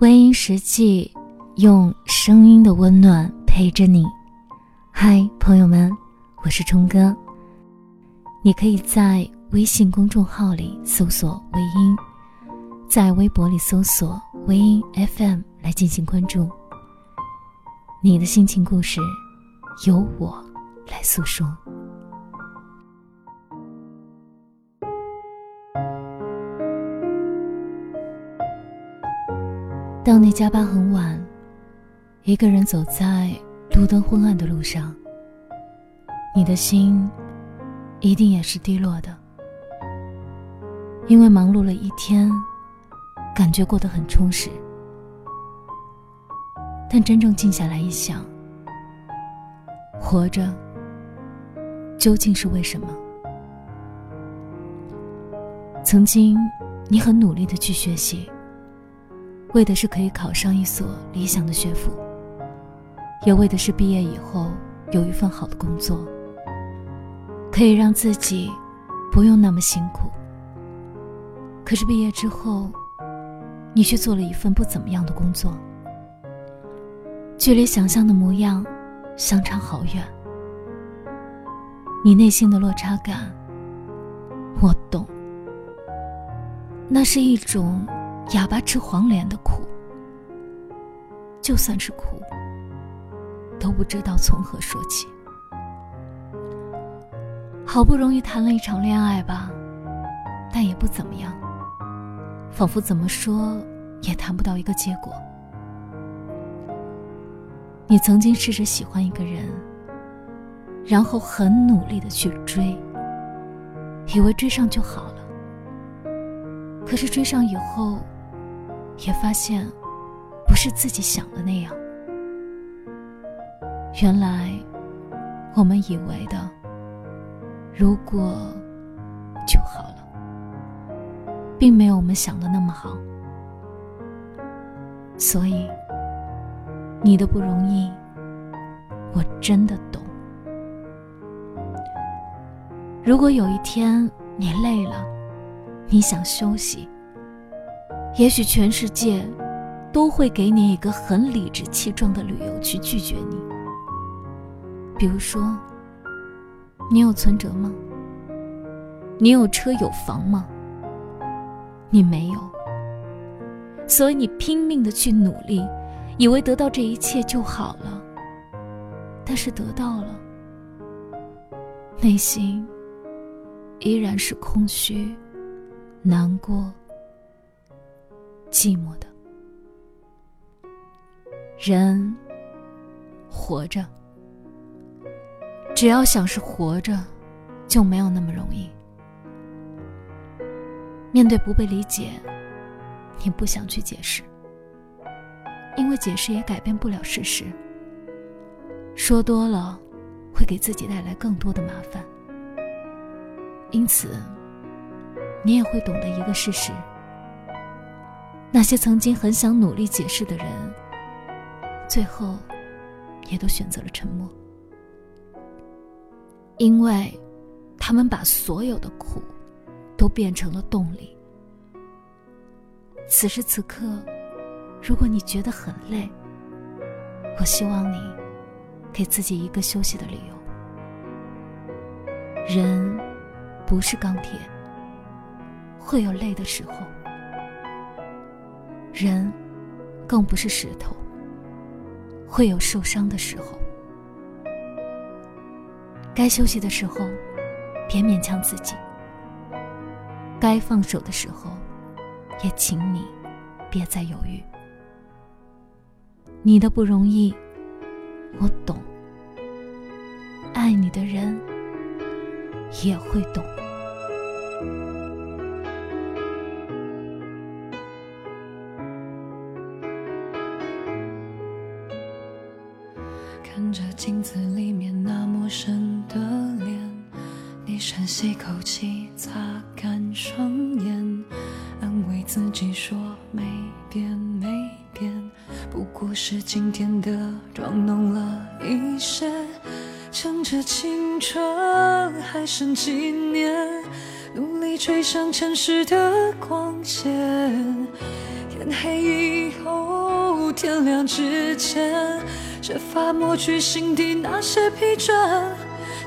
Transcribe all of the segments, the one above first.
微音实际用声音的温暖陪着你。嗨，朋友们，我是冲哥。你可以在微信公众号里搜索“微音”，在微博里搜索“微音 FM” 来进行关注。你的心情故事，由我来诉说。当你加班很晚，一个人走在路灯昏暗的路上，你的心一定也是低落的，因为忙碌了一天，感觉过得很充实。但真正静下来一想，活着究竟是为什么？曾经，你很努力的去学习。为的是可以考上一所理想的学府，也为的是毕业以后有一份好的工作，可以让自己不用那么辛苦。可是毕业之后，你却做了一份不怎么样的工作，距离想象的模样相差好远。你内心的落差感，我懂，那是一种。哑巴吃黄连的苦，就算是苦，都不知道从何说起。好不容易谈了一场恋爱吧，但也不怎么样，仿佛怎么说也谈不到一个结果。你曾经试着喜欢一个人，然后很努力的去追，以为追上就好了，可是追上以后。也发现，不是自己想的那样。原来，我们以为的，如果就好了，并没有我们想的那么好。所以，你的不容易，我真的懂。如果有一天你累了，你想休息。也许全世界都会给你一个很理直气壮的理由去拒绝你。比如说，你有存折吗？你有车有房吗？你没有，所以你拼命的去努力，以为得到这一切就好了。但是得到了，内心依然是空虚、难过。寂寞的人活着，只要想是活着，就没有那么容易。面对不被理解，你不想去解释，因为解释也改变不了事实。说多了，会给自己带来更多的麻烦。因此，你也会懂得一个事实。那些曾经很想努力解释的人，最后也都选择了沉默，因为他们把所有的苦都变成了动力。此时此刻，如果你觉得很累，我希望你给自己一个休息的理由。人不是钢铁，会有累的时候。人，更不是石头，会有受伤的时候。该休息的时候，别勉强自己；该放手的时候，也请你别再犹豫。你的不容易，我懂；爱你的人也会懂。的脸，你深吸口气，擦干双眼，安慰自己说没变没变，不过是今天的妆浓了一些。趁着青春还剩几年，努力追上城市的光线。天黑以后，天亮之前，设法抹去心底那些疲倦。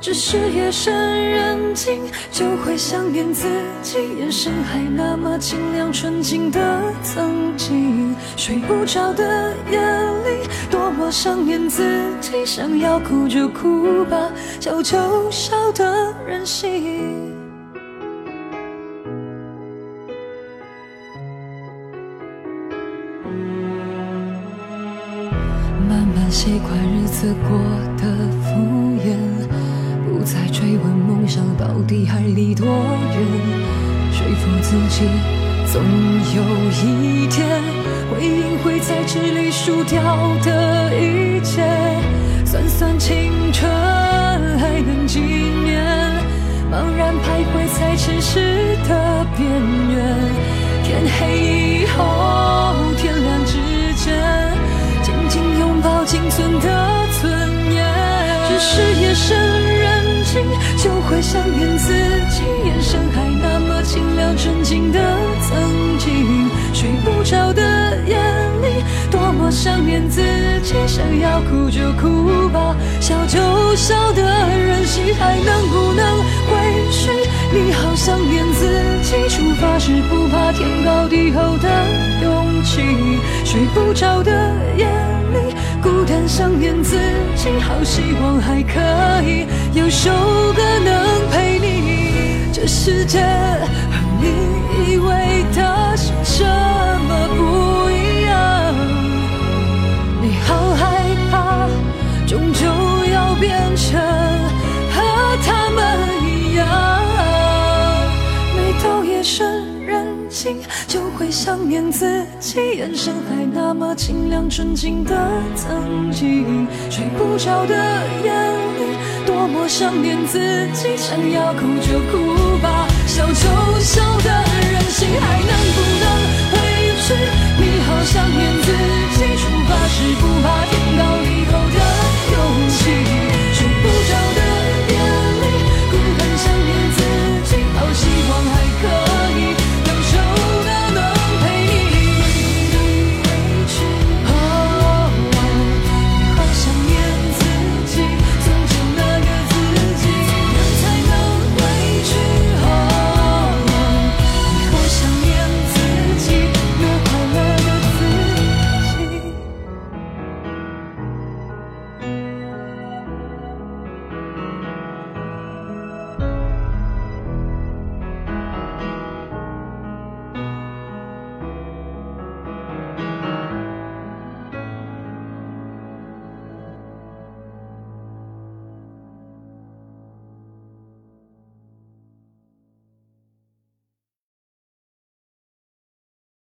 只是夜深人静，就会想念自己，眼神还那么清亮纯净的曾经。睡不着的夜里，多么想念自己，想要哭就哭吧，笑就笑的任性。慢慢习惯日子过得敷衍。再追问梦想到底还离多远，说服自己总有一天，回应会在这里输掉的一切。算算青春还能几年，茫然徘徊在城市的边缘。天黑以后，会想念自己，眼神还那么清亮纯净的曾经。睡不着的夜里，多么想念自己，想要哭就哭吧，笑就笑的任性，还能不能回去？你好想念自己，出发时不怕天高地厚的勇气。睡不着的夜里，孤单想念自己，好希望还可以有首歌能陪你。这世界和你以为的是这么不一样，你好害怕，终究要变成和他们一样。每到夜深人心，就会想念自己，眼神还那么清亮纯净的曾经。睡不着的夜里，多么想念自己，想要哭就哭吧，笑就笑的。